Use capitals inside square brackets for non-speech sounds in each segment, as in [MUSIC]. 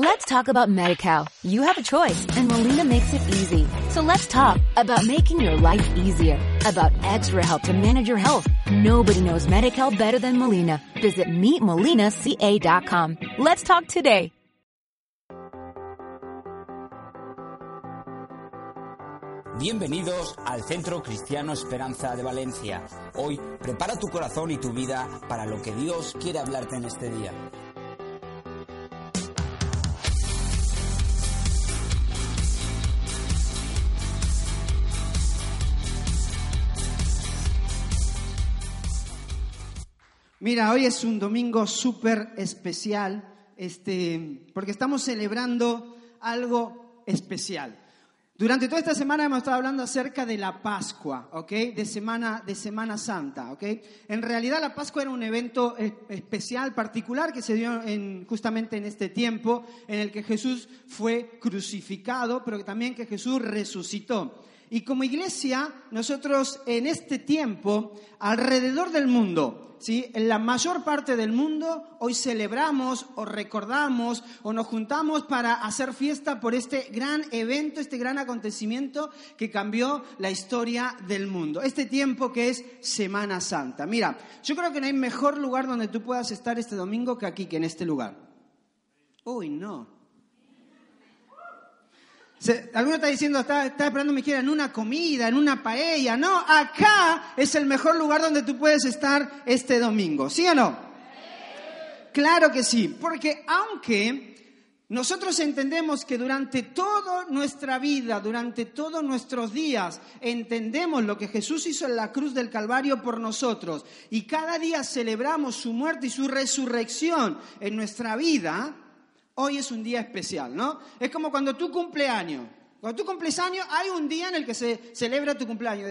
Let's talk about MediCal. You have a choice and Molina makes it easy. So let's talk about making your life easier, about extra help to manage your health. Nobody knows MediCal better than Molina. Visit meetmolinaca.com. Let's talk today. Bienvenidos al Centro Cristiano Esperanza de Valencia. Hoy prepara tu corazón y tu vida para lo que Dios quiere hablarte en este día. Mira, hoy es un domingo súper especial, este, porque estamos celebrando algo especial. Durante toda esta semana hemos estado hablando acerca de la Pascua, ¿ok? De Semana, de semana Santa, ¿ok? En realidad la Pascua era un evento especial, particular, que se dio en, justamente en este tiempo en el que Jesús fue crucificado, pero también que Jesús resucitó. Y como iglesia, nosotros en este tiempo, alrededor del mundo, ¿sí? En la mayor parte del mundo hoy celebramos o recordamos o nos juntamos para hacer fiesta por este gran evento, este gran acontecimiento que cambió la historia del mundo. Este tiempo que es Semana Santa. Mira, yo creo que no hay mejor lugar donde tú puedas estar este domingo que aquí, que en este lugar. Uy, no. Alguno está diciendo, está, esperando me quiera en una comida, en una paella. No, acá es el mejor lugar donde tú puedes estar este domingo. ¿Sí o no? Claro que sí, porque aunque nosotros entendemos que durante toda nuestra vida, durante todos nuestros días, entendemos lo que Jesús hizo en la cruz del Calvario por nosotros y cada día celebramos su muerte y su resurrección en nuestra vida, hoy es un día especial, ¿no? Es como cuando tú cumpleaños. Cuando tú cumples años, hay un día en el que se celebra tu cumpleaños.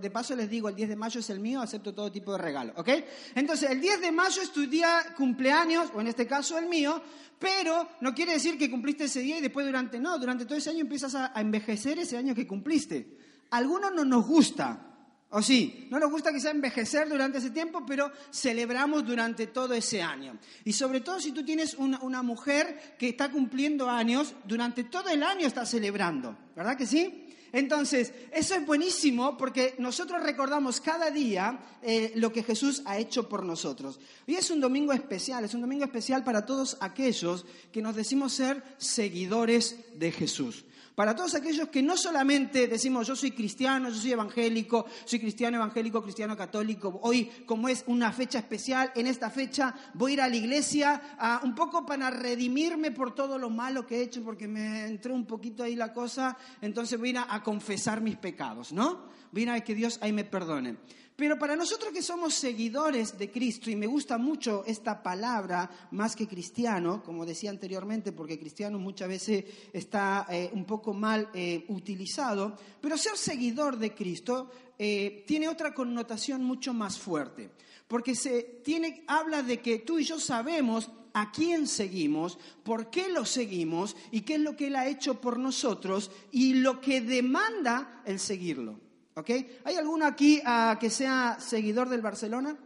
De, paso les digo, el 10 de mayo es el mío, acepto todo tipo de regalo, ¿ok? Entonces, el 10 de mayo es tu día cumpleaños, o en este caso el mío, pero no quiere decir que cumpliste ese día y después durante, no, durante todo ese año empiezas a, envejecer ese año que cumpliste. Algunos no nos gusta, ¿O sí? No nos gusta quizá envejecer durante ese tiempo, pero celebramos durante todo ese año. Y sobre todo si tú tienes una, mujer que está cumpliendo años, durante todo el año está celebrando, ¿verdad que sí? Entonces, eso es buenísimo porque nosotros recordamos cada día eh, lo que Jesús ha hecho por nosotros. Hoy es un domingo especial, es un domingo especial para todos aquellos que nos decimos ser seguidores de Jesús. Para todos aquellos que no solamente decimos yo soy cristiano, yo soy evangélico, soy cristiano evangélico, cristiano católico, hoy como es una fecha especial, en esta fecha voy a ir a la iglesia un poco para redimirme por todo lo malo que he hecho, porque me entró un poquito ahí la cosa, entonces voy a ir a, confesar mis pecados, ¿no? Voy a ir a que Dios ahí me perdone. Pero para nosotros que somos seguidores de Cristo, y me gusta mucho esta palabra más que cristiano, como decía anteriormente, porque cristiano muchas veces está eh, un poco mal eh, utilizado, pero ser seguidor de Cristo eh, tiene otra connotación mucho más fuerte, porque se tiene, habla de que tú y yo sabemos a quién seguimos, por qué lo seguimos y qué es lo que Él ha hecho por nosotros y lo que demanda el seguirlo. ¿Hay alguno aquí ah, que sea seguidor del Barcelona?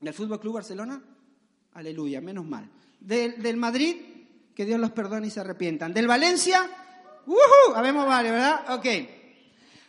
¿Del Fútbol Club Barcelona? Aleluya, menos mal. ¿Del, Madrid? Que Dios los perdone y se arrepientan. ¿Del Valencia? Habemos varios, ¿verdad? Ok.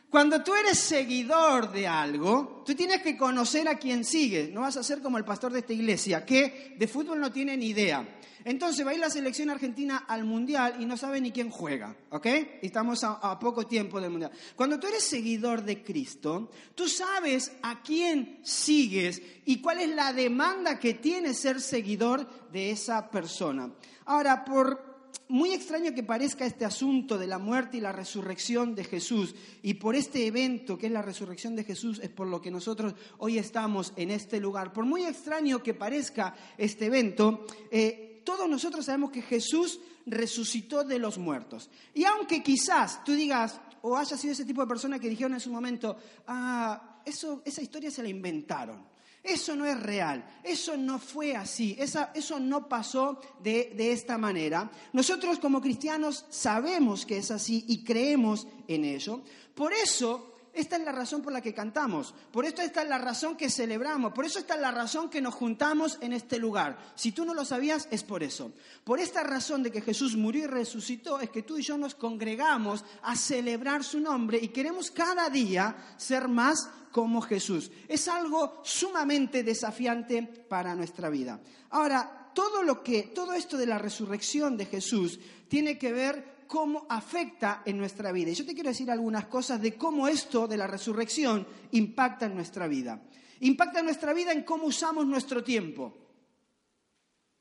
Cuando tú eres seguidor de algo, tú tienes que conocer a quién sigue. No vas a ser como el pastor de esta iglesia, que de fútbol no tiene ni idea. Entonces va a ir la selección argentina al mundial y no sabe ni quién juega, ¿ok? Estamos a, poco tiempo del mundial. Cuando tú eres seguidor de Cristo, tú sabes a quién sigues y cuál es la demanda que tiene ser seguidor de esa persona. Ahora, por muy extraño que parezca este asunto de la muerte y la resurrección de Jesús, y por este evento que es la resurrección de Jesús, es por lo que nosotros hoy estamos en este lugar. Por muy extraño que parezca este evento, eh, todos nosotros sabemos que Jesús resucitó de los muertos. Y aunque quizás tú digas, o haya sido ese tipo de persona que dijeron en su momento, ah, eso, esa historia se la inventaron. Eso no es real, eso no fue así, eso no pasó de, de esta manera. Nosotros como cristianos sabemos que es así y creemos en ello. Por eso esta es la razón por la que cantamos, por esto esta es la razón que celebramos, por eso esta es la razón que nos juntamos en este lugar. Si tú no lo sabías, es por eso. Por esta razón de que Jesús murió y resucitó, es que tú y yo nos congregamos a celebrar su nombre y queremos cada día ser más como Jesús. Es algo sumamente desafiante para nuestra vida. Ahora, todo lo que todo esto de la resurrección de Jesús tiene que ver cómo afecta en nuestra vida. Y yo te quiero decir algunas cosas de cómo esto de la resurrección impacta en nuestra vida. Impacta en nuestra vida en cómo usamos nuestro tiempo.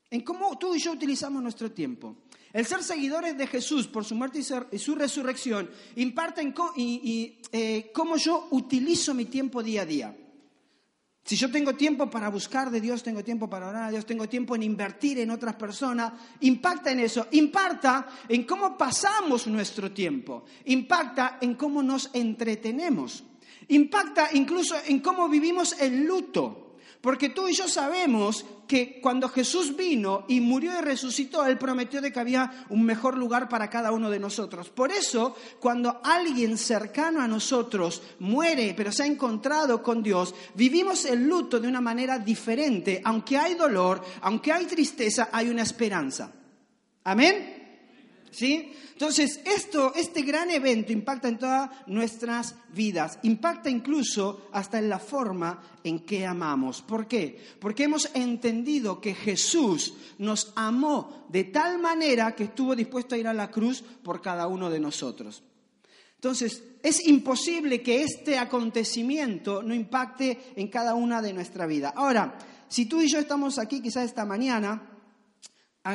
En cómo tú y yo utilizamos nuestro tiempo. El ser seguidores de Jesús por su muerte y su resurrección impacta en eh, cómo yo utilizo mi tiempo día a día. Si yo tengo tiempo para buscar de Dios, tengo tiempo para orar a Dios, tengo tiempo en invertir en otras personas, impacta en eso, impacta en cómo pasamos nuestro tiempo, impacta en cómo nos entretenemos, impacta incluso en cómo vivimos el luto. Porque tú y yo sabemos que cuando Jesús vino y murió y resucitó, Él prometió de que había un mejor lugar para cada uno de nosotros. Por eso, cuando alguien cercano a nosotros muere, pero se ha encontrado con Dios, vivimos el luto de una manera diferente. Aunque hay dolor, aunque hay tristeza, hay una esperanza. Amén. ¿Sí? Entonces, esto, este gran evento impacta en todas nuestras vidas, impacta incluso hasta en la forma en que amamos. ¿Por qué? Porque hemos entendido que Jesús nos amó de tal manera que estuvo dispuesto a ir a la cruz por cada uno de nosotros. Entonces, es imposible que este acontecimiento no impacte en cada una de nuestra vida. Ahora, si tú y yo estamos aquí quizás esta mañana,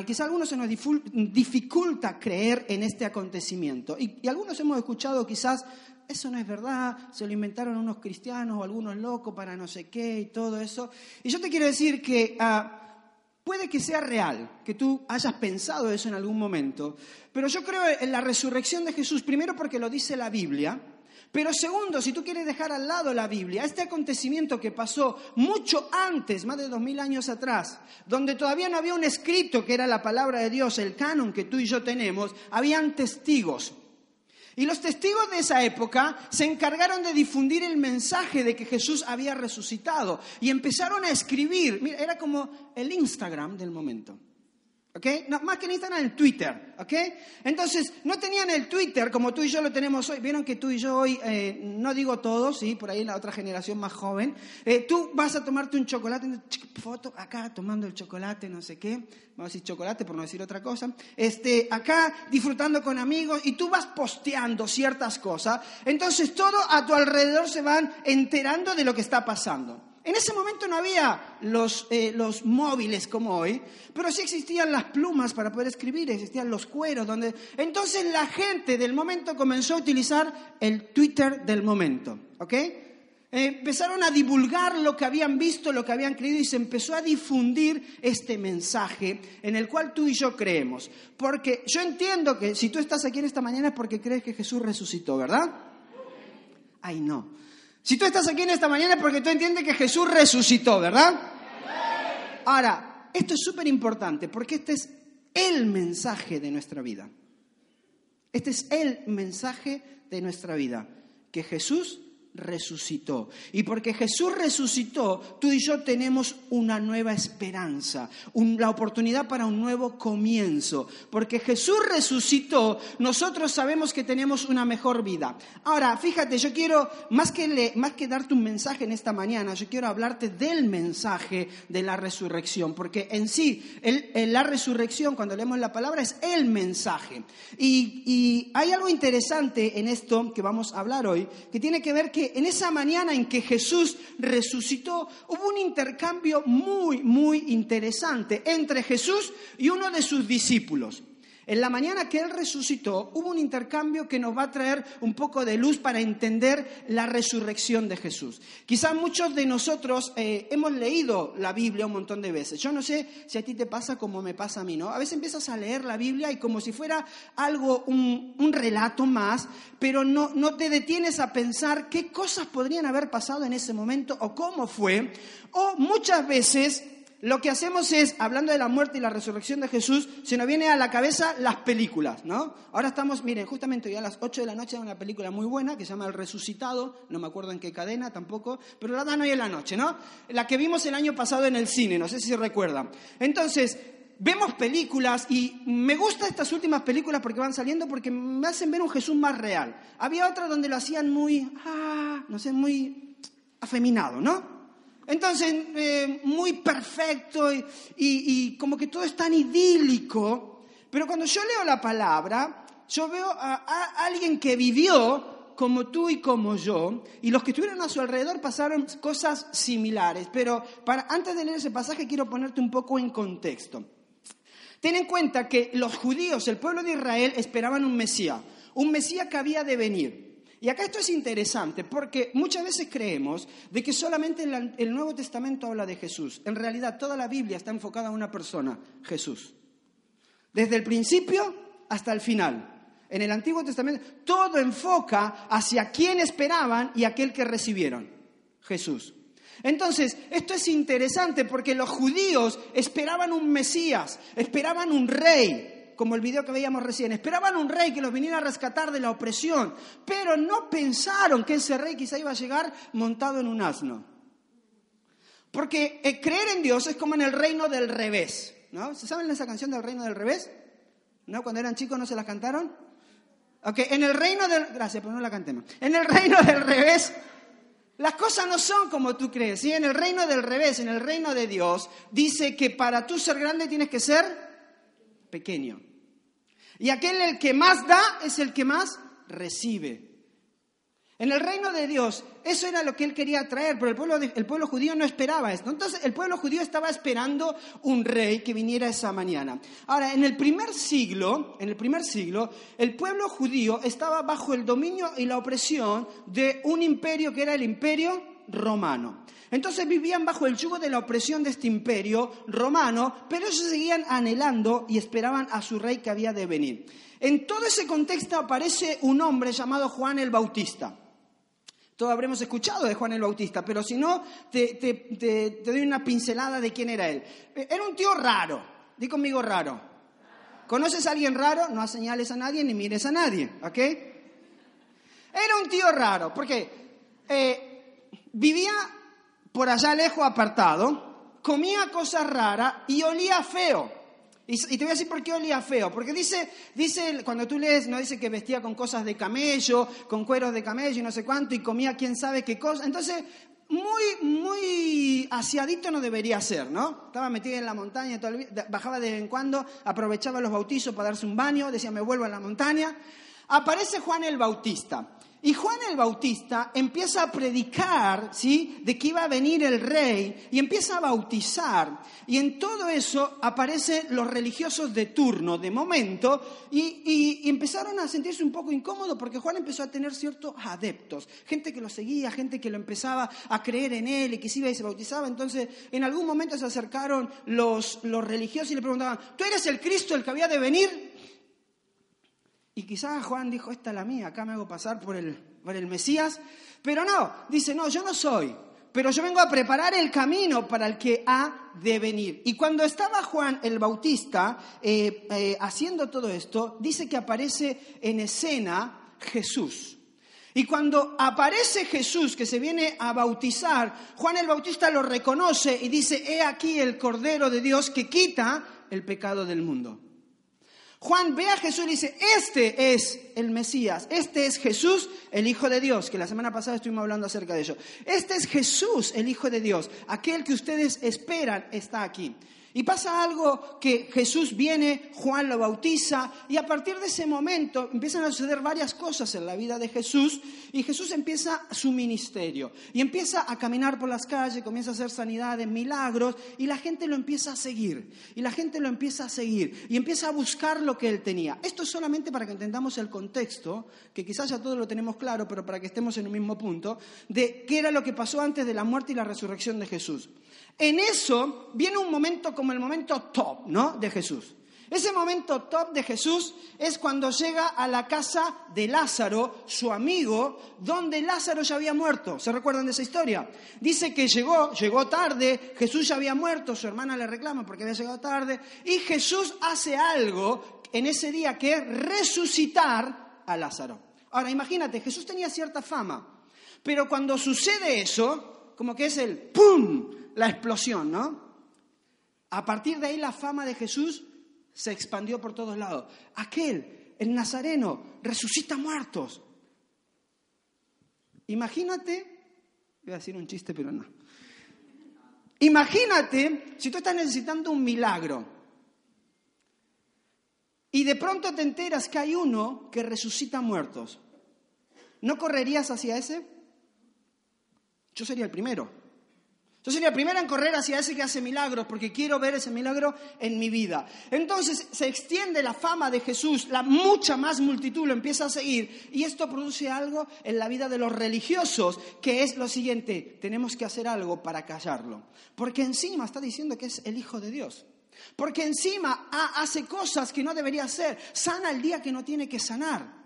quizá a algunos se nos dificulta creer en este acontecimiento. Y, algunos hemos escuchado quizás, eso no es verdad, se lo inventaron unos cristianos o algunos locos para no sé qué y todo eso. Y yo te quiero decir que ah, puede que sea real, que tú hayas pensado eso en algún momento, pero yo creo en la resurrección de Jesús, primero porque lo dice la Biblia, pero segundo, si tú quieres dejar al lado la Biblia, este acontecimiento que pasó mucho antes, más de dos mil años atrás, donde todavía no había un escrito que era la palabra de Dios, el canon que tú y yo tenemos, habían testigos. Y los testigos de esa época se encargaron de difundir el mensaje de que Jesús había resucitado y empezaron a escribir, mira, era como el Instagram del momento. ¿Ok? No, más que en Instagram, el Twitter. ¿Ok? Entonces, no tenían el Twitter como tú y yo lo tenemos hoy. Vieron que tú y yo hoy, eh, no digo todos, ¿sí? Por ahí la otra generación más joven. Eh, tú vas a tomarte un chocolate, foto acá tomando el chocolate, no sé qué. Vamos a decir chocolate por no decir otra cosa. Este, acá disfrutando con amigos y tú vas posteando ciertas cosas. Entonces, todo a tu alrededor se van enterando de lo que está pasando. En ese momento no había los, eh, los, móviles como hoy, pero sí existían las plumas para poder escribir, existían los cueros, donde... Entonces la gente del momento comenzó a utilizar el Twitter del momento, ¿ok? empezaron a divulgar lo que habían visto, lo que habían creído y se empezó a difundir este mensaje en el cual tú y yo creemos. Porque yo entiendo que si tú estás aquí en esta mañana es porque crees que Jesús resucitó, ¿verdad? Ay, no. Si tú estás aquí en esta mañana es porque tú entiendes que Jesús resucitó, ¿verdad? Ahora, esto es súper importante porque este es el mensaje de nuestra vida. Este es el mensaje de nuestra vida, que Jesús resucitó. Y porque Jesús resucitó, tú y yo tenemos una nueva esperanza, la oportunidad para un nuevo comienzo. Porque Jesús resucitó, nosotros sabemos que tenemos una mejor vida. Ahora, fíjate, yo quiero, más que, más que darte un mensaje en esta mañana, yo quiero hablarte del mensaje de la resurrección. Porque en sí, la resurrección, cuando leemos la palabra, es el mensaje. Y, y hay algo interesante en esto que vamos a hablar hoy, que tiene que ver que en esa mañana en que Jesús resucitó hubo un intercambio muy, muy interesante entre Jesús y uno de sus discípulos. En la mañana que Él resucitó, hubo un intercambio que nos va a traer un poco de luz para entender la resurrección de Jesús. Quizás muchos de nosotros eh, hemos leído la Biblia un montón de veces. Yo no sé si a ti te pasa como me pasa a mí, ¿no? A veces empiezas a leer la Biblia y como si fuera algo, un, un relato más, pero no, no te detienes a pensar qué cosas podrían haber pasado en ese momento o cómo fue. O muchas veces lo que hacemos es, hablando de la muerte y la resurrección de Jesús, se nos viene a la cabeza las películas, ¿no? Ahora estamos, miren, justamente hoy a las 8 de la noche hay una película muy buena que se llama El Resucitado, no me acuerdo en qué cadena tampoco, pero la dan hoy en la noche, ¿no? La que vimos el año pasado en el cine, no sé si recuerdan. Entonces, vemos películas y me gustan estas últimas películas porque van saliendo porque me hacen ver un Jesús más real. Había otras donde lo hacían muy, ah, no sé, muy afeminado, ¿no? Entonces, eh, muy perfecto y, como que todo es tan idílico. Pero cuando yo leo la palabra, yo veo a, alguien que vivió como tú y como yo, y los que estuvieron a su alrededor pasaron cosas similares. Pero antes de leer ese pasaje quiero ponerte un poco en contexto. Ten en cuenta que los judíos, el pueblo de Israel, esperaban un Mesías, un Mesías que había de venir. Y acá esto es interesante porque muchas veces creemos de que solamente el Nuevo Testamento habla de Jesús. En realidad toda la Biblia está enfocada a una persona, Jesús. Desde el principio hasta el final. En el Antiguo Testamento todo enfoca hacia quién esperaban y aquel que recibieron, Jesús. Entonces, esto es interesante porque los judíos esperaban un Mesías, esperaban un rey, como el video que veíamos recién. Esperaban un rey que los viniera a rescatar de la opresión, pero no pensaron que ese rey quizá iba a llegar montado en un asno. Porque eh, creer en Dios es como en el reino del revés. ¿no? ¿Se saben esa canción del reino del revés? ¿No? Cuando eran chicos no se la cantaron. Ok, en el reino del... Gracias, pero no la cantemos. En el reino del revés, las cosas no son como tú crees. ¿sí? En el reino del revés, en el reino de Dios, dice que para tú ser grande tienes que ser pequeño. Y aquel el que más da es el que más recibe. En el reino de Dios, eso era lo que él quería traer, pero el pueblo, el pueblo judío no esperaba esto. Entonces, el pueblo judío estaba esperando un rey que viniera esa mañana. Ahora, en el primer siglo, en el primer siglo, el pueblo judío estaba bajo el dominio y la opresión de un imperio que era el imperio romano. Entonces vivían bajo el yugo de la opresión de este imperio romano, pero ellos seguían anhelando y esperaban a su rey que había de venir. En todo ese contexto aparece un hombre llamado Juan el Bautista. Todos habremos escuchado de Juan el Bautista, pero si no, te, doy una pincelada de quién era él. Era un tío raro, di conmigo raro. ¿Conoces a alguien raro? No señales a nadie ni mires a nadie, ¿ok? Era un tío raro, porque eh, vivía por allá lejos apartado, comía cosas raras y olía feo. Y, te voy a decir por qué olía feo. Porque dice, dice, cuando tú lees, no dice que vestía con cosas de camello, con cueros de camello y no sé cuánto, y comía quién sabe qué cosa. Entonces, muy, muy asiadito no debería ser, ¿no? Estaba metido en la montaña, bajaba de vez en cuando, aprovechaba los bautizos para darse un baño, decía, me vuelvo a la montaña. Aparece Juan el Bautista. Y Juan el Bautista empieza a predicar, ¿sí? De que iba a venir el rey y empieza a bautizar. Y en todo eso aparecen los religiosos de turno, de momento, y, empezaron a sentirse un poco incómodos porque Juan empezó a tener ciertos adeptos, gente que lo seguía, gente que lo empezaba a creer en él y que se iba y se bautizaba. Entonces, en algún momento se acercaron los, los religiosos y le preguntaban, ¿tú eres el Cristo, el que había de venir? Y quizás Juan dijo, esta es la mía, acá me hago pasar por el, por el Mesías. Pero no, dice, no, yo no soy, pero yo vengo a preparar el camino para el que ha de venir. Y cuando estaba Juan el Bautista eh, eh, haciendo todo esto, dice que aparece en escena Jesús. Y cuando aparece Jesús que se viene a bautizar, Juan el Bautista lo reconoce y dice, he aquí el Cordero de Dios que quita el pecado del mundo. Juan ve a Jesús y dice, este es el Mesías, este es Jesús, el Hijo de Dios, que la semana pasada estuvimos hablando acerca de ello. Este es Jesús, el Hijo de Dios, aquel que ustedes esperan está aquí. Y pasa algo que Jesús viene, Juan lo bautiza y a partir de ese momento empiezan a suceder varias cosas en la vida de Jesús y Jesús empieza su ministerio y empieza a caminar por las calles, comienza a hacer sanidades, milagros y la gente lo empieza a seguir y la gente lo empieza a seguir y empieza a buscar lo que él tenía. Esto es solamente para que entendamos el contexto, que quizás ya todos lo tenemos claro, pero para que estemos en un mismo punto, de qué era lo que pasó antes de la muerte y la resurrección de Jesús. En eso viene un momento como el momento top, ¿no? De Jesús. Ese momento top de Jesús es cuando llega a la casa de Lázaro, su amigo, donde Lázaro ya había muerto. ¿Se recuerdan de esa historia? Dice que llegó, llegó tarde, Jesús ya había muerto, su hermana le reclama porque había llegado tarde, y Jesús hace algo en ese día que es resucitar a Lázaro. Ahora, imagínate, Jesús tenía cierta fama, pero cuando sucede eso, como que es el ¡pum! La explosión, ¿no? A partir de ahí la fama de Jesús se expandió por todos lados. Aquel, el Nazareno, resucita muertos. Imagínate, voy a decir un chiste, pero no. Imagínate si tú estás necesitando un milagro y de pronto te enteras que hay uno que resucita muertos. ¿No correrías hacia ese? Yo sería el primero. Yo sería el primero en correr hacia ese que hace milagros, porque quiero ver ese milagro en mi vida. Entonces se extiende la fama de Jesús, la mucha más multitud lo empieza a seguir, y esto produce algo en la vida de los religiosos, que es lo siguiente, tenemos que hacer algo para callarlo. Porque encima está diciendo que es el Hijo de Dios. Porque encima hace cosas que no debería hacer, sana el día que no tiene que sanar.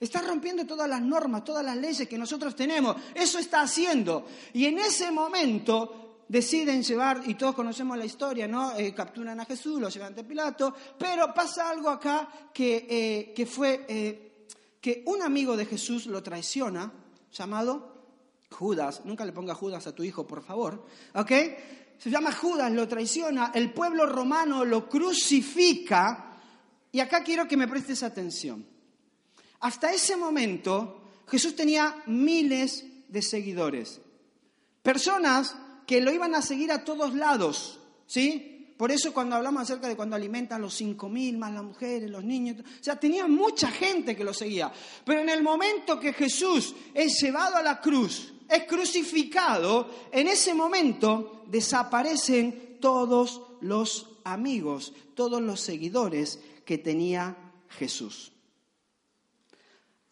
Está rompiendo todas las normas, todas las leyes que nosotros tenemos. Eso está haciendo. Y en ese momento deciden llevar, y todos conocemos la historia, ¿no? Eh, capturan a Jesús, lo llevan ante Pilato, pero pasa algo acá que, eh, que fue eh, que un amigo de Jesús lo traiciona, llamado Judas. Nunca le ponga Judas a tu hijo, por favor. ¿Ok? Se llama Judas, lo traiciona, el pueblo romano lo crucifica. Y acá quiero que me prestes atención. Hasta ese momento Jesús tenía miles de seguidores. Personas que lo iban a seguir a todos lados, ¿sí? Por eso cuando hablamos acerca de cuando alimentan los cinco mil, más las mujeres, los niños, o sea, tenía mucha gente que lo seguía. Pero en el momento que Jesús es llevado a la cruz, es crucificado, en ese momento desaparecen todos los amigos, todos los seguidores que tenía Jesús.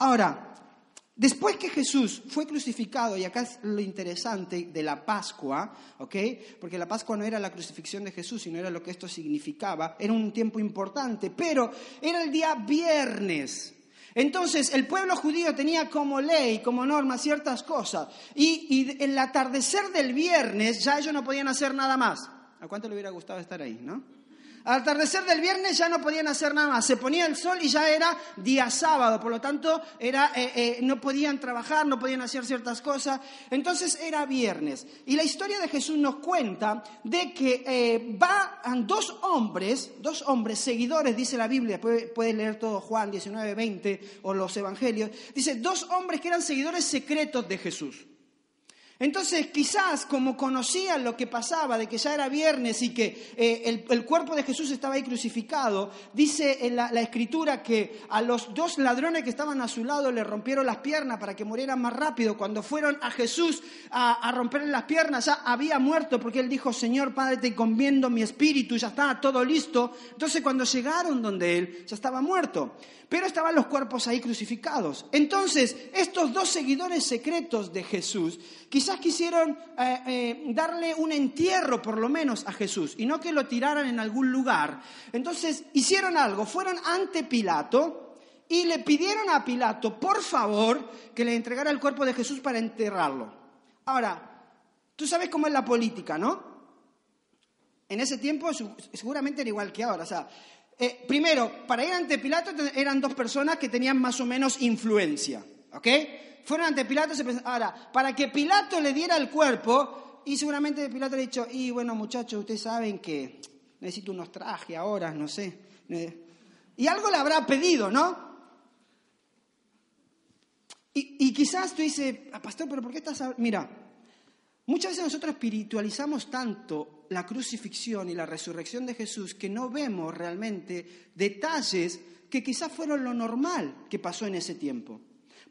Ahora, después que Jesús fue crucificado, y acá es lo interesante de la Pascua, ¿ok? Porque la Pascua no era la crucifixión de Jesús, sino era lo que esto significaba, era un tiempo importante, pero era el día viernes. Entonces el pueblo judío tenía como ley, como norma ciertas cosas, y, y el atardecer del viernes ya ellos no podían hacer nada más. ¿A cuánto le hubiera gustado estar ahí, no? Al atardecer del viernes ya no podían hacer nada más. Se ponía el sol y ya era día sábado. Por lo tanto, era, eh, eh, no podían trabajar, no podían hacer ciertas cosas. Entonces era viernes. Y la historia de Jesús nos cuenta de que eh, van dos hombres, dos hombres seguidores, dice la Biblia, puedes leer todo Juan 19, 20 o los evangelios. Dice, dos hombres que eran seguidores secretos de Jesús. Entonces, quizás como conocían lo que pasaba, de que ya era viernes y que eh, el, cuerpo de Jesús estaba ahí crucificado, dice en la, escritura que a los dos ladrones que estaban a su lado le rompieron las piernas para que murieran más rápido. Cuando fueron a Jesús a, a romperle las piernas, ya había muerto porque él dijo, Señor Padre, te encomiendo mi espíritu, ya estaba todo listo. Entonces, cuando llegaron donde él, ya estaba muerto pero estaban los cuerpos ahí crucificados. Entonces, estos dos seguidores secretos de Jesús quisieron eh, eh, darle un entierro por lo menos a Jesús y no que lo tiraran en algún lugar. Entonces, hicieron algo, fueron ante Pilato y le pidieron a Pilato, por favor, que le entregara el cuerpo de Jesús para enterrarlo. Ahora, tú sabes cómo es la política, ¿no? En ese tiempo seguramente era igual que ahora. Eh, primero, para ir ante Pilato eran dos personas que tenían más o menos influencia, ¿ok? Fueron ante Pilato, ahora, para que Pilato le diera el cuerpo, y seguramente Pilato le ha dicho, y bueno muchachos, ustedes saben que necesito unos trajes ahora, no sé. Y algo le habrá pedido, ¿no? Y, y quizás tú dices, ah, pastor, pero ¿por qué estás... Mira, muchas veces nosotros espiritualizamos tanto la crucifixión y la resurrección de Jesús que no vemos realmente detalles que quizás fueron lo normal que pasó en ese tiempo.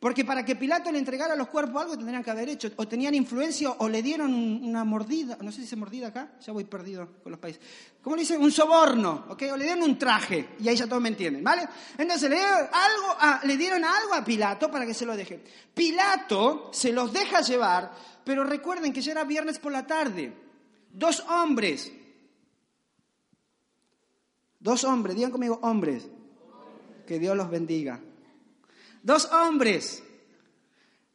Porque para que Pilato le entregara los cuerpos algo tendrían que haber hecho, o tenían influencia o le dieron una mordida, no sé si se mordida acá, ya voy perdido con los países. ¿Cómo le dicen? Un soborno, ¿ok? O le dieron un traje, y ahí ya todos me entienden, ¿vale? Entonces le dieron algo a, le dieron algo a Pilato para que se lo deje. Pilato se los deja llevar, pero recuerden que ya era viernes por la tarde dos hombres. Dos hombres, digan conmigo, hombres. Que Dios los bendiga. Dos hombres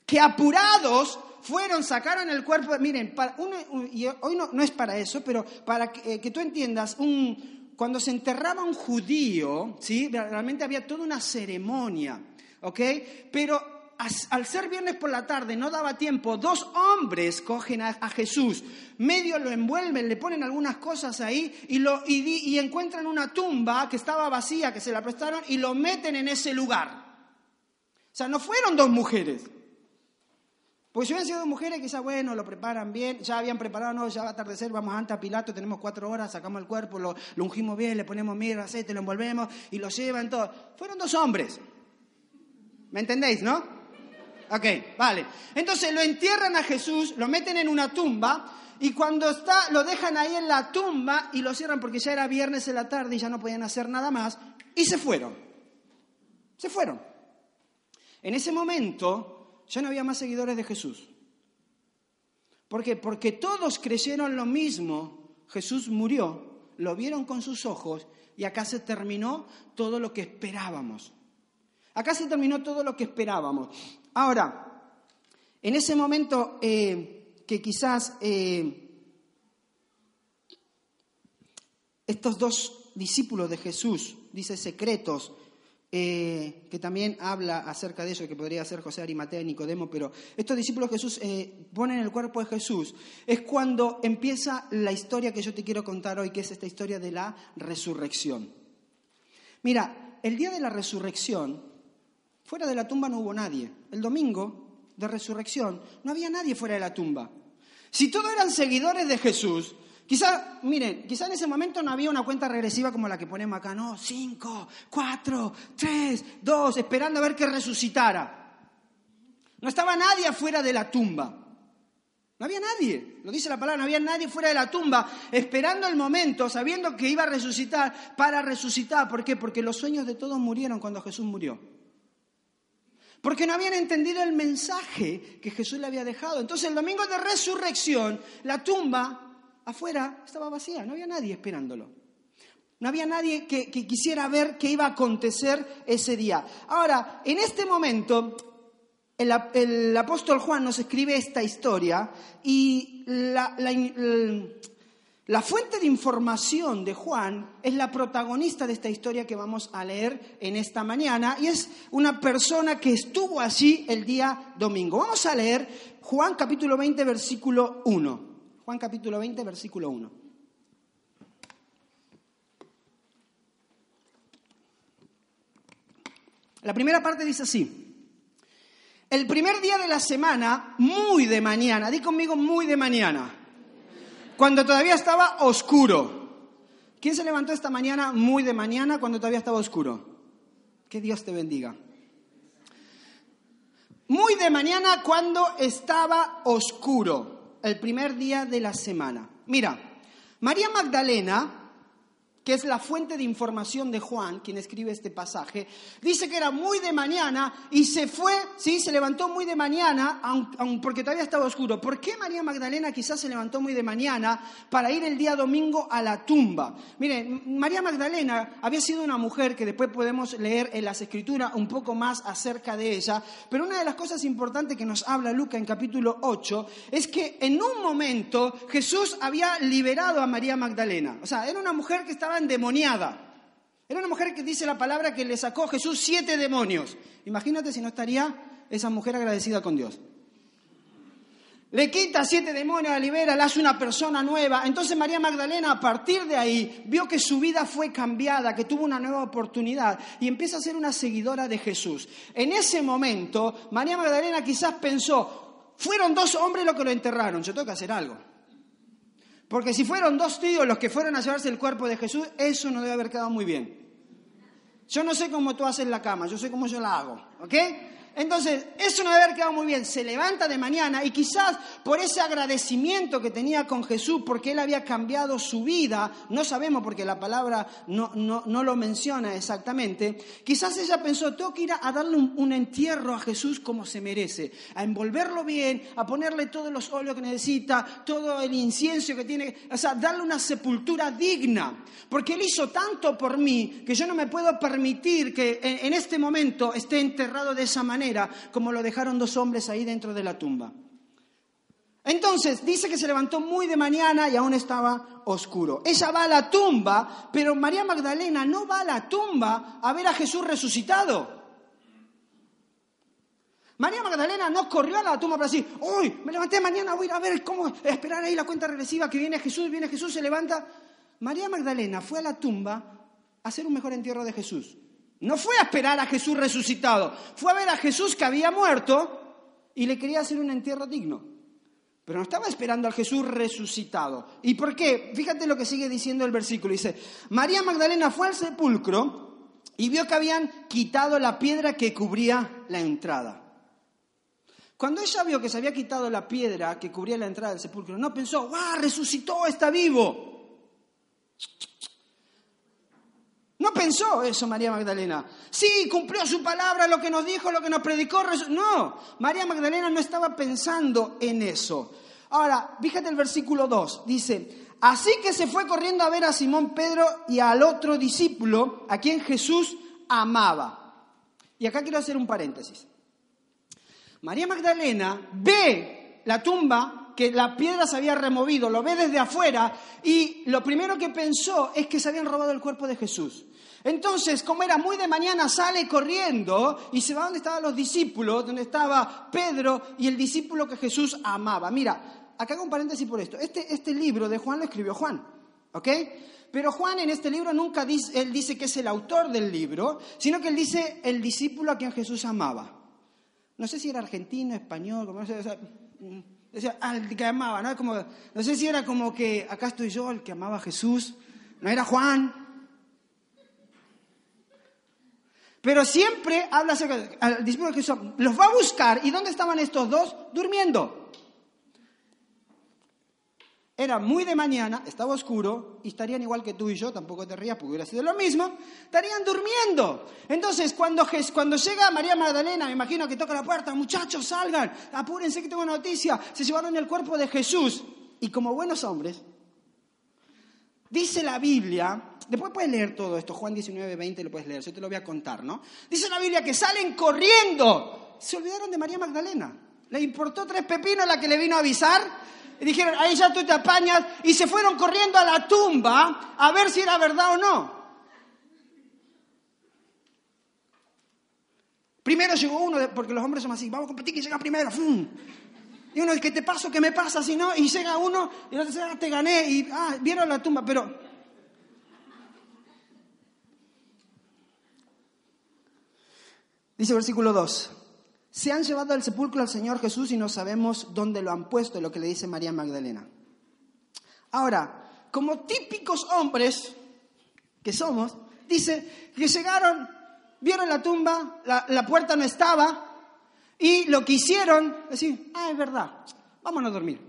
que apurados fueron, sacaron el cuerpo. Miren, para y hoy no, es para eso, pero para que, eh, que tú entiendas, un, cuando se enterraba un judío, ¿sí? realmente había toda una ceremonia, ¿ok? Pero al ser viernes por la tarde no daba tiempo, dos hombres cogen a, Jesús, medio lo envuelven, le ponen algunas cosas ahí y, lo, y, encuentran una tumba que estaba vacía, que se la prestaron y lo meten en ese lugar. Sea, no fueron dos mujeres. Porque si hubieran sido dos mujeres, quizás, bueno, lo preparan bien, ya habían preparado, no, ya va a atardecer, vamos antes a Pilato, tenemos cuatro horas, sacamos el cuerpo, lo, lo ungimos bien, le ponemos mirra, aceite, lo envolvemos y lo llevan todo. Fueron dos hombres. ¿Me entendéis, no? Ok, vale. Entonces lo entierran a Jesús, lo meten en una tumba y cuando está, lo dejan ahí en la tumba y lo cierran porque ya era viernes en la tarde y ya no podían hacer nada más y se fueron. Se fueron. En ese momento ya no había más seguidores de Jesús. ¿Por qué? Porque todos creyeron lo mismo. Jesús murió, lo vieron con sus ojos y acá se terminó todo lo que esperábamos. Acá se terminó todo lo que esperábamos. Ahora, en ese momento eh, que quizás eh, estos dos discípulos de Jesús, dice secretos, eh, que también habla acerca de eso, que podría ser José Arimatea y Nicodemo, pero estos discípulos Jesús ponen el cuerpo de Jesús, es cuando empieza la historia que yo te quiero contar hoy, que es esta historia de la resurrección. Mira, el día de la resurrección, Fuera de la tumba no hubo nadie. El domingo de resurrección no había nadie fuera de la tumba. Si todos eran seguidores de Jesús, quizá, miren, quizá en ese momento no había una cuenta regresiva como la que ponemos acá, no, cinco, cuatro, tres, dos, esperando a ver que resucitara. No estaba nadie afuera de la tumba. No había nadie, lo dice la palabra, no había nadie fuera de la tumba, esperando el momento, sabiendo que iba a resucitar para resucitar. ¿Por qué? Porque los sueños de todos murieron cuando Jesús murió porque no habían entendido el mensaje que Jesús le había dejado. Entonces el domingo de resurrección, la tumba afuera estaba vacía, no había nadie esperándolo. No había nadie que, quisiera ver qué iba a acontecer ese día. Ahora, en este momento, el, apóstol Juan nos escribe esta historia y la, la fuente de información de Juan es la protagonista de esta historia que vamos a leer en esta mañana y es una persona que estuvo allí el día domingo. Vamos a leer Juan capítulo 20 versículo 1. Juan capítulo 20 versículo 1. La primera parte dice así. El primer día de la semana, muy de mañana, di conmigo muy de mañana cuando todavía estaba oscuro. ¿Quién se levantó esta mañana muy de mañana cuando todavía estaba oscuro? Que Dios te bendiga. Muy de mañana cuando estaba oscuro, el primer día de la semana. Mira, María Magdalena que es la fuente de información de Juan, quien escribe este pasaje, dice que era muy de mañana y se fue, sí, se levantó muy de mañana, porque todavía estaba oscuro. ¿Por qué María Magdalena quizás se levantó muy de mañana para ir el día domingo a la tumba? Miren, María Magdalena había sido una mujer que después podemos leer en las escrituras un poco más acerca de ella, pero una de las cosas importantes que nos habla Luca en capítulo 8 es que en un momento Jesús había liberado a María Magdalena. O sea, era una mujer que estaba endemoniada. Era una mujer que dice la palabra que le sacó Jesús siete demonios. Imagínate si no estaría esa mujer agradecida con Dios. Le quita siete demonios, la libera, la hace una persona nueva. Entonces María Magdalena a partir de ahí vio que su vida fue cambiada, que tuvo una nueva oportunidad y empieza a ser una seguidora de Jesús. En ese momento María Magdalena quizás pensó, fueron dos hombres los que lo enterraron, yo tengo que hacer algo. Porque si fueron dos tíos los que fueron a llevarse el cuerpo de Jesús, eso no debe haber quedado muy bien. Yo no sé cómo tú haces la cama, yo sé cómo yo la hago, ¿ok? Entonces, eso no haber quedado muy bien. Se levanta de mañana y quizás por ese agradecimiento que tenía con Jesús, porque él había cambiado su vida, no sabemos porque la palabra no, no, lo menciona exactamente, quizás ella pensó, tengo que ir a, darle un, un, entierro a Jesús como se merece, a envolverlo bien, a ponerle todos los óleos que necesita, todo el incienso que tiene, o sea, darle una sepultura digna, porque él hizo tanto por mí que yo no me puedo permitir que en este momento esté enterrado de esa manera como lo dejaron dos hombres ahí dentro de la tumba. Entonces, dice que se levantó muy de mañana y aún estaba oscuro. Ella va a la tumba, pero María Magdalena no va a la tumba a ver a Jesús resucitado. María Magdalena no corrió a la tumba para decir, uy, me levanté mañana, voy a ir a ver cómo esperar ahí la cuenta regresiva que viene Jesús, viene Jesús, se levanta. María Magdalena fue a la tumba a hacer un mejor entierro de Jesús. No fue a esperar a Jesús resucitado, fue a ver a Jesús que había muerto y le quería hacer un entierro digno. Pero no estaba esperando al Jesús resucitado. ¿Y por qué? Fíjate lo que sigue diciendo el versículo. Dice, María Magdalena fue al sepulcro y vio que habían quitado la piedra que cubría la entrada. Cuando ella vio que se había quitado la piedra que cubría la entrada del sepulcro, no pensó, ¡ah, resucitó, está vivo! No pensó eso María Magdalena. Sí, cumplió su palabra, lo que nos dijo, lo que nos predicó. No, María Magdalena no estaba pensando en eso. Ahora, fíjate el versículo 2. Dice, así que se fue corriendo a ver a Simón Pedro y al otro discípulo, a quien Jesús amaba. Y acá quiero hacer un paréntesis. María Magdalena ve la tumba que la piedra se había removido, lo ve desde afuera y lo primero que pensó es que se habían robado el cuerpo de Jesús. Entonces, como era muy de mañana, sale corriendo y se va donde estaban los discípulos, donde estaba Pedro y el discípulo que Jesús amaba. Mira, acá hago un paréntesis por esto. Este, este libro de Juan lo escribió Juan, ¿ok? Pero Juan en este libro nunca dice, él dice que es el autor del libro, sino que él dice el discípulo a quien Jesús amaba. No sé si era argentino, español, como, o sea, Decía, al que amaba, ¿no? Como, no sé si era como que acá estoy yo, el que amaba a Jesús, no era Juan. Pero siempre habla acerca del discípulo de Jesús, los va a buscar. ¿Y dónde estaban estos dos? Durmiendo. Era muy de mañana, estaba oscuro y estarían igual que tú y yo, tampoco te rías porque hubiera sido lo mismo, estarían durmiendo. Entonces, cuando, cuando llega María Magdalena, me imagino que toca la puerta, muchachos, salgan, apúrense que tengo noticia, se llevaron el cuerpo de Jesús. Y como buenos hombres, dice la Biblia, después puedes leer todo esto, Juan 19, 20 lo puedes leer, yo te lo voy a contar, ¿no? Dice la Biblia que salen corriendo, se olvidaron de María Magdalena. Le importó tres pepinos la que le vino a avisar y dijeron, ahí ya tú te apañas, y se fueron corriendo a la tumba a ver si era verdad o no. Primero llegó uno, porque los hombres son así, vamos a competir, que llega primero. Y uno, ¿qué te paso? ¿Qué me pasa? Si no, y llega uno, y el otro ah, te gané, y ah, vieron la tumba, pero... Dice versículo 2. Se han llevado al sepulcro al Señor Jesús y no sabemos dónde lo han puesto, lo que le dice María Magdalena. Ahora, como típicos hombres que somos, dice que llegaron, vieron la tumba, la, puerta no estaba, y lo que hicieron, decir, ah, es verdad, vámonos a dormir.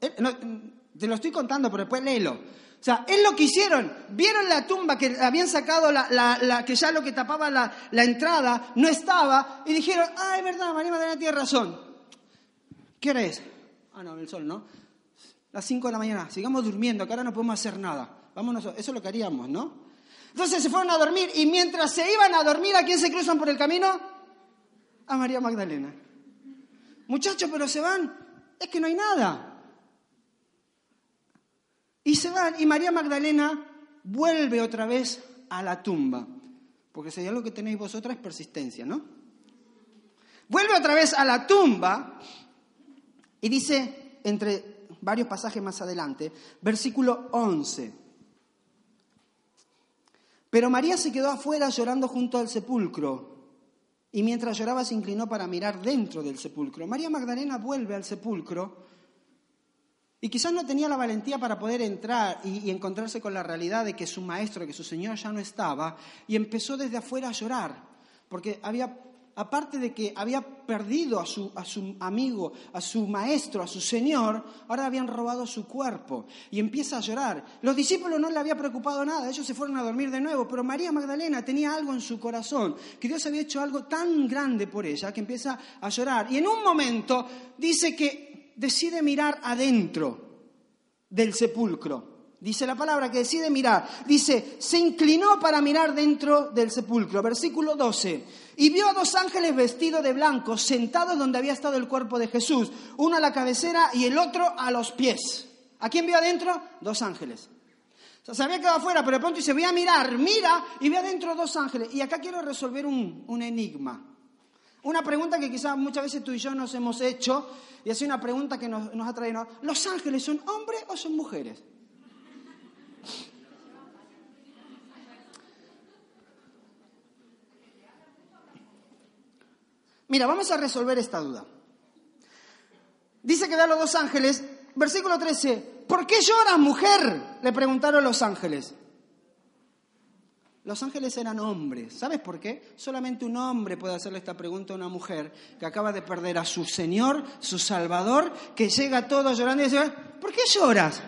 Eh, te lo estoy contando, pero después léelo. O sea, es lo que hicieron. Vieron la tumba que habían sacado, la, que ya lo que tapaba la, entrada no estaba, y dijeron, ah, es verdad, María Magdalena tiene razón. ¿Qué hora es? Ah, no, el sol, ¿no? Las 5 de la mañana. Sigamos durmiendo, que ahora no podemos hacer nada. Vámonos, eso es lo que haríamos, ¿no? Entonces se fueron a dormir, y mientras se iban a dormir, ¿a quién se cruzan por el camino? A María Magdalena. Muchachos, pero se van. Es que no hay nada. Y se van, y María Magdalena vuelve otra vez a la tumba. Porque hay algo que tenéis vosotras persistencia, ¿no? Vuelve otra vez a la tumba y dice, entre varios pasajes más adelante, versículo 11. Pero María se quedó afuera llorando junto al sepulcro. Y mientras lloraba se inclinó para mirar dentro del sepulcro. María Magdalena vuelve al sepulcro Y quizás no tenía la valentía para poder entrar y, encontrarse con la realidad de que su maestro, que su Señor ya no estaba, y empezó desde afuera a llorar, porque había aparte de que había perdido a su, a su, amigo, a su maestro, a su Señor, ahora habían robado su cuerpo y empieza a llorar. Los discípulos no le había preocupado nada, ellos se fueron a dormir de nuevo, pero María Magdalena tenía algo en su corazón, que Dios había hecho algo tan grande por ella que empieza a llorar. Y en un momento dice que decide mirar adentro del sepulcro. Dice la palabra que decide mirar. Dice, se inclinó para mirar dentro del sepulcro. Versículo 12 y vio a dos ángeles vestidos de blanco sentados donde había estado el cuerpo de Jesús, uno a la cabecera y el otro a los pies. ¿A quién vio adentro? Dos ángeles. O sea, se había quedado afuera, pero de pronto dice, voy a mirar, mira, y ve adentro dos ángeles. Y acá quiero resolver un, un enigma. Una pregunta que quizás muchas veces tú y yo nos hemos hecho, y es una pregunta que nos, nos ha traído. ¿Los ángeles son hombres o son mujeres? Mira, vamos a resolver esta duda. Dice que da los dos ángeles, versículo 13, ¿por qué lloras, mujer? Le preguntaron los ángeles. Los ángeles eran hombres. ¿Sabes por qué? Solamente un hombre puede hacerle esta pregunta a una mujer que acaba de perder a su Señor, su Salvador, que llega todo llorando y dice, ¿por qué lloras?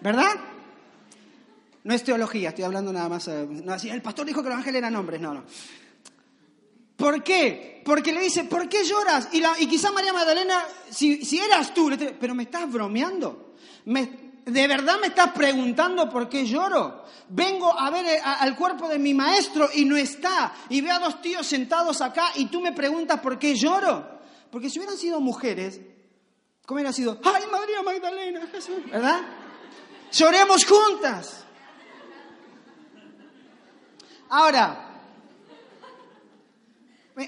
¿Verdad? No es teología, estoy hablando nada más. Eh, el pastor dijo que los ángeles eran hombres, no, no. ¿Por qué? Porque le dice, ¿por qué lloras? Y, la, quizá María Magdalena, si, si eras tú, le dice, pero me estás bromeando. ¿De verdad me estás preguntando por qué lloro? Vengo a ver eh, al cuerpo de mi maestro y no está. Y veo a dos tíos sentados acá y tú me preguntas por qué lloro. Porque si hubieran sido mujeres, ¿cómo hubiera sido? ¡Ay, María Magdalena! [LAUGHS] ¿Verdad? Lloremos juntas. Ahora,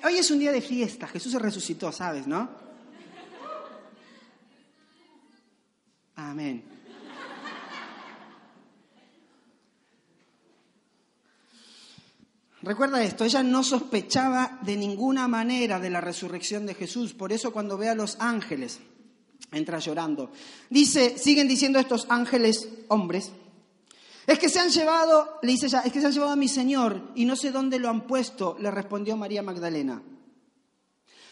hoy es un día de fiesta, Jesús se resucitó, ¿sabes, no? Amén. Recuerda esto, ella no sospechaba de ninguna manera de la resurrección de Jesús, por eso cuando ve a los ángeles, entra llorando. Dice, siguen diciendo estos ángeles hombres, es que se han llevado, le dice ella, es que se han llevado a mi Señor y no sé dónde lo han puesto, le respondió María Magdalena.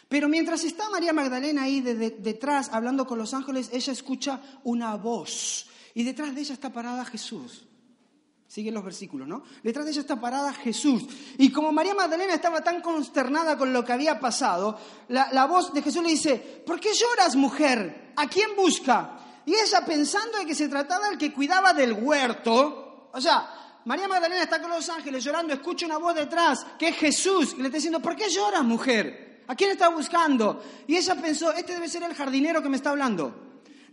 Pero mientras está María Magdalena ahí detrás hablando con los ángeles, ella escucha una voz y detrás de ella está parada Jesús. Siguen los versículos, ¿no? Detrás de ella está parada Jesús. Y como María Magdalena estaba tan consternada con lo que había pasado, la, la voz de Jesús le dice, ¿por qué lloras, mujer? ¿A quién busca? Y ella pensando de que se trataba del que cuidaba del huerto, o sea, María Magdalena está con los ángeles llorando, escucha una voz detrás, que es Jesús, y le está diciendo, ¿por qué lloras, mujer? ¿A quién está buscando? Y ella pensó, este debe ser el jardinero que me está hablando.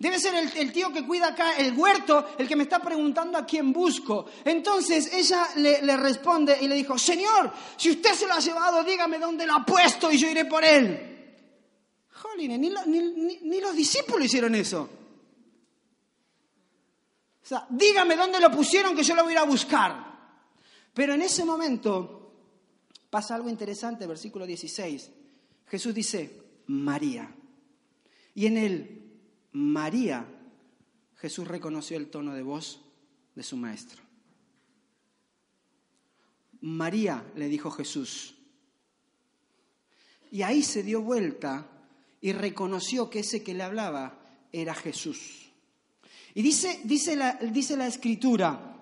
Debe ser el, tío que cuida acá el huerto, el que me está preguntando a quién busco. Entonces ella le, responde y le dijo, Señor, si usted se lo ha llevado, dígame dónde lo ha puesto y yo iré por él. Jolines, ni los discípulos hicieron eso sea, dígame dónde lo pusieron que yo lo voy a ir a buscar. Pero en ese momento pasa algo interesante, versículo 16. Jesús dice, María. Y en él, María, Jesús reconoció el tono de voz de su maestro. María, le dijo Jesús. Y ahí se dio vuelta y reconoció que ese que le hablaba era Jesús. Y dice, dice, la, dice la escritura,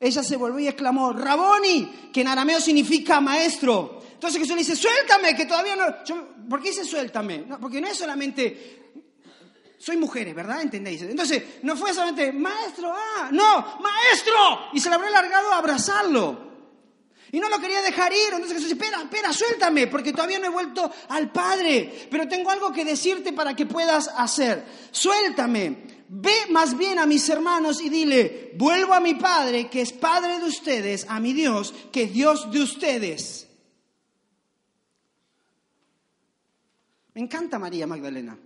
ella se volvió y exclamó, Raboni, que en arameo significa maestro. Entonces Jesús le dice, suéltame, que todavía no... ¿Por qué dice suéltame? porque no es solamente, soy mujeres, ¿verdad? ¿Entendéis? Entonces, no fue solamente, maestro, ah, no, maestro. Y se le habrá largado a abrazarlo. Y no lo quería dejar ir. Entonces Jesús dice, espera, espera, suéltame, porque todavía no he vuelto al Padre. Pero tengo algo que decirte para que puedas hacer. Suéltame. Ve más bien a mis hermanos y dile, vuelvo a mi Padre, que es Padre de ustedes, a mi Dios, que es Dios de ustedes. Me encanta María Magdalena.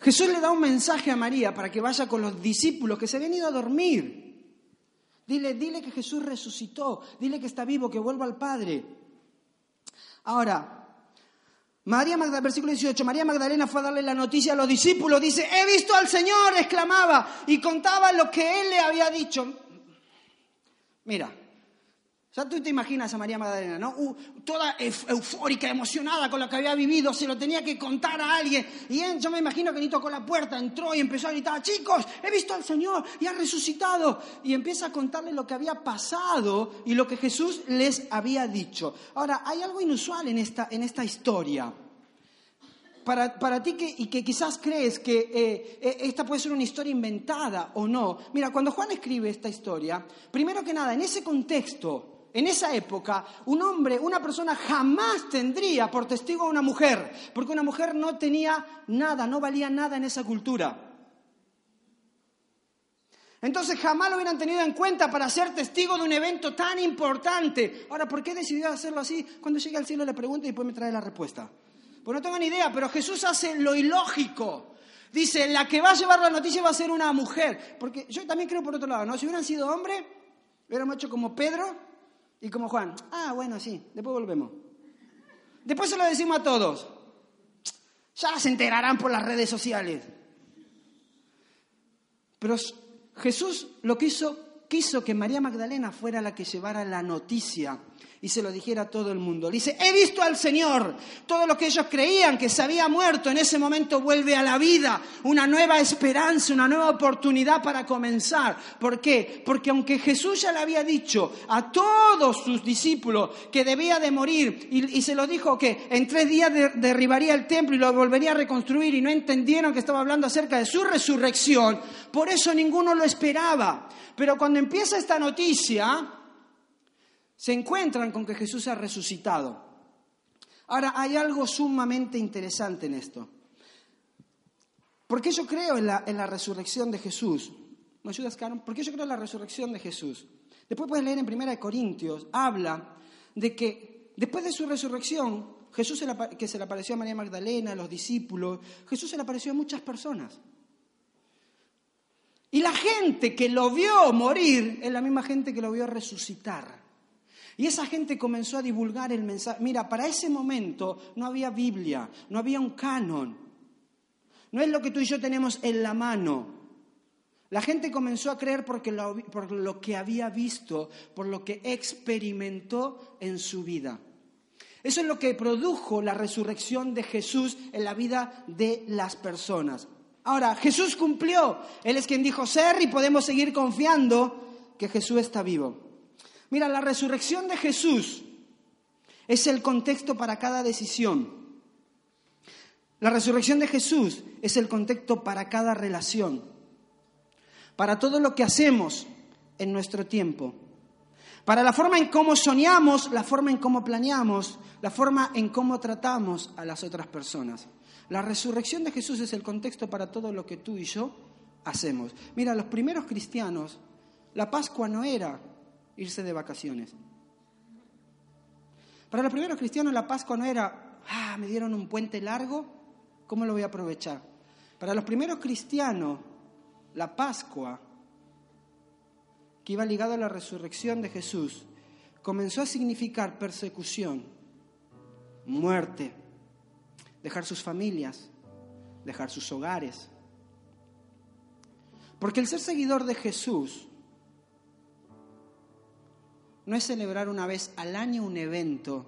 Jesús le da un mensaje a María para que vaya con los discípulos que se habían ido a dormir. Dile, dile que Jesús resucitó, dile que está vivo, que vuelva al Padre. Ahora, María Magdalena, versículo 18, María Magdalena fue a darle la noticia a los discípulos, dice, he visto al Señor, exclamaba, y contaba lo que él le había dicho. Mira, tú te imaginas a María Magdalena, ¿no? Uh, toda eufórica, emocionada con lo que había vivido, se lo tenía que contar a alguien. Y yo me imagino que ni tocó la puerta, entró y empezó a gritar, chicos, he visto al Señor y ha resucitado. Y empieza a contarle lo que había pasado y lo que Jesús les había dicho. Ahora, hay algo inusual en esta, en esta historia. Para, para, ti que, y que quizás crees que eh, eh, esta puede ser una historia inventada o no. Mira, cuando Juan escribe esta historia, primero que nada, en ese contexto, en esa época, un hombre, una persona jamás tendría por testigo a una mujer, porque una mujer no tenía nada, no valía nada en esa cultura. Entonces jamás lo hubieran tenido en cuenta para ser testigo de un evento tan importante. Ahora, ¿por qué decidió hacerlo así? Cuando llegue al cielo le pregunto y después me trae la respuesta. Pues no tengo ni idea, pero Jesús hace lo ilógico. Dice, la que va a llevar la noticia va a ser una mujer. Porque yo también creo por otro lado, ¿no? Si hubieran sido hombres, hubiéramos hecho como Pedro, y como Juan, ah, bueno, sí, después volvemos. Después se lo decimos a todos. Ya se enterarán por las redes sociales. Pero Jesús lo que hizo, quiso que María Magdalena fuera la que llevara la noticia y se lo dijera a todo el mundo. dice, he visto al Señor. Todo lo que ellos creían que se había muerto en ese momento vuelve a la vida. Una nueva esperanza, una nueva oportunidad para comenzar. ¿Por qué? Porque aunque Jesús ya le había dicho a todos sus discípulos que debía de morir y, se lo dijo que en tres días derribaría el templo y lo volvería a reconstruir y no entendieron que estaba hablando acerca de su resurrección, por eso ninguno lo esperaba. Pero cuando empieza esta noticia, se encuentran con que Jesús ha resucitado. Ahora, hay algo sumamente interesante en esto. Porque yo creo en la, resurrección de Jesús. ¿Me ayudas, Karen? Porque yo creo en la resurrección de Jesús. Después puedes leer en 1 Corintios, habla de que después de su resurrección, Jesús que se le apareció a María Magdalena, a los discípulos, Jesús se le apareció a muchas personas. Y la gente que lo vio morir es la misma gente que lo vio resucitar. Y esa gente comenzó a divulgar el mensaje. Mira, para ese momento no había Biblia, no había un canon. No es lo que tú y yo tenemos en la mano. La gente comenzó a creer porque por lo que había visto, por lo que experimentó en su vida. Eso es lo que produjo la resurrección de Jesús en la vida de las personas. Ahora, Jesús cumplió. Él es quien dijo ser y podemos seguir confiando que Jesús está vivo. Mira, la resurrección de Jesús es el contexto para cada decisión. La resurrección de Jesús es el contexto para cada relación, para todo lo que hacemos en nuestro tiempo, para la forma en cómo soñamos, la forma en cómo planeamos, la forma en cómo tratamos a las otras personas. La resurrección de Jesús es el contexto para todo lo que tú y yo hacemos. Mira, los primeros cristianos, la Pascua no era irse de vacaciones. Para los primeros cristianos la Pascua no era, ah, me dieron un puente largo, ¿cómo lo voy a aprovechar? Para los primeros cristianos la Pascua, que iba ligada a la resurrección de Jesús, comenzó a significar persecución, muerte, dejar sus familias, dejar sus hogares. Porque el ser seguidor de Jesús no es celebrar una vez al año un evento.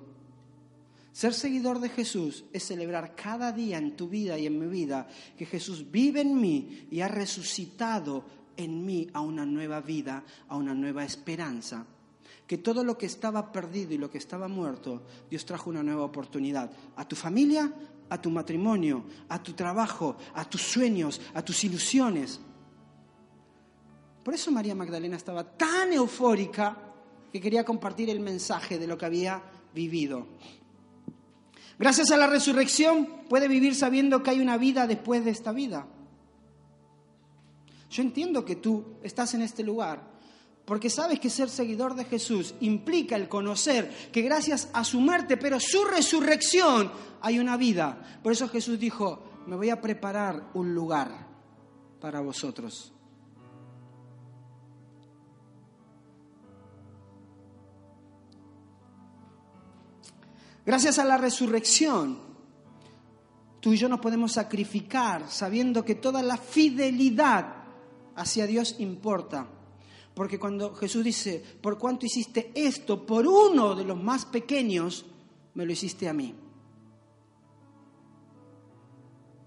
Ser seguidor de Jesús es celebrar cada día en tu vida y en mi vida que Jesús vive en mí y ha resucitado en mí a una nueva vida, a una nueva esperanza. Que todo lo que estaba perdido y lo que estaba muerto, Dios trajo una nueva oportunidad. A tu familia, a tu matrimonio, a tu trabajo, a tus sueños, a tus ilusiones. Por eso María Magdalena estaba tan eufórica que quería compartir el mensaje de lo que había vivido. Gracias a la resurrección puede vivir sabiendo que hay una vida después de esta vida. Yo entiendo que tú estás en este lugar porque sabes que ser seguidor de Jesús implica el conocer que gracias a su muerte, pero su resurrección, hay una vida. Por eso Jesús dijo, me voy a preparar un lugar para vosotros. Gracias a la resurrección, tú y yo nos podemos sacrificar sabiendo que toda la fidelidad hacia Dios importa. Porque cuando Jesús dice, por cuanto hiciste esto por uno de los más pequeños, me lo hiciste a mí.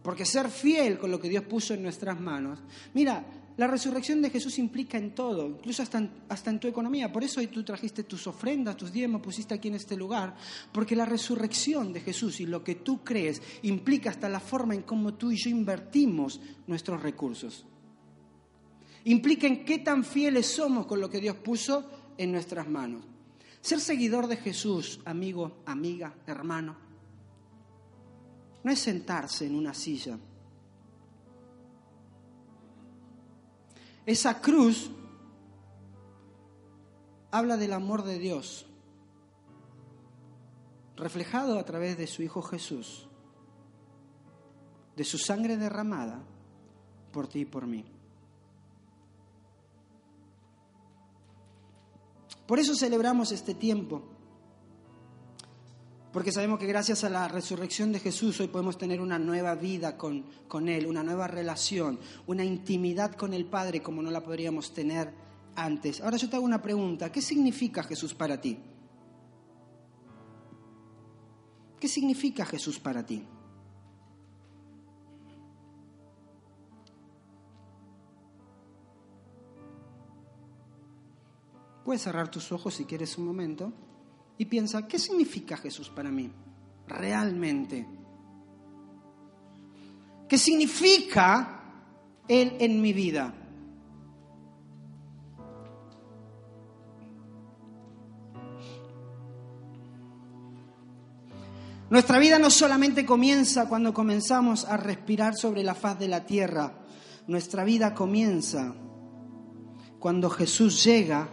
Porque ser fiel con lo que Dios puso en nuestras manos. Mira, la resurrección de Jesús implica en todo, incluso hasta en, hasta en, tu economía. Por eso hoy tú trajiste tus ofrendas, tus diezmos, pusiste aquí en este lugar. Porque la resurrección de Jesús y lo que tú crees implica hasta la forma en cómo tú y yo invertimos nuestros recursos. Implica en qué tan fieles somos con lo que Dios puso en nuestras manos. Ser seguidor de Jesús, amigo, amiga, hermano, no es sentarse en una silla Esa cruz habla del amor de Dios, reflejado a través de su Hijo Jesús, de su sangre derramada por ti y por mí. Por eso celebramos este tiempo porque sabemos que gracias a la resurrección de Jesús hoy podemos tener una nueva vida con, con, Él, una nueva relación, una intimidad con el Padre como no la podríamos tener antes. Ahora yo te hago una pregunta, ¿qué significa Jesús para ti? ¿Qué significa Jesús para ti? Puedes cerrar tus ojos si quieres un momento y piensa, ¿qué significa Jesús para mí? Realmente. ¿Qué significa Él en mi vida? Nuestra vida no solamente comienza cuando comenzamos a respirar sobre la faz de la tierra, nuestra vida comienza cuando Jesús llega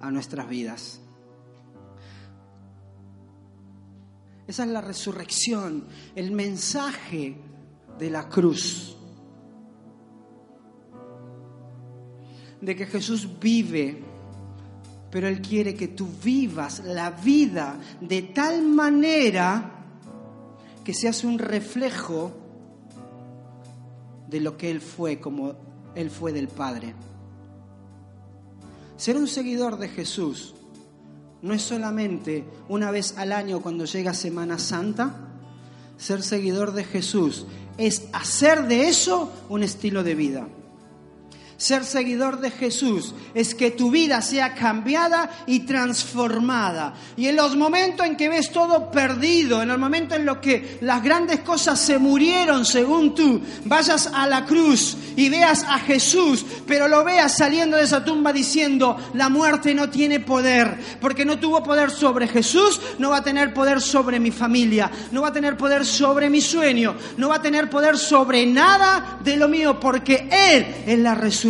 a nuestras vidas. Esa es la resurrección, el mensaje de la cruz. De que Jesús vive, pero Él quiere que tú vivas la vida de tal manera que seas un reflejo de lo que Él fue, como Él fue del Padre. Ser un seguidor de Jesús no es solamente una vez al año cuando llega Semana Santa. Ser seguidor de Jesús es hacer de eso un estilo de vida. Ser seguidor de Jesús es que tu vida sea cambiada y transformada. Y en los momentos en que ves todo perdido, en el momento en lo que las grandes cosas se murieron según tú, vayas a la cruz y veas a Jesús, pero lo veas saliendo de esa tumba diciendo, la muerte no tiene poder, porque no tuvo poder sobre Jesús, no va a tener poder sobre mi familia, no va a tener poder sobre mi sueño, no va a tener poder sobre nada de lo mío, porque Él es la resurrección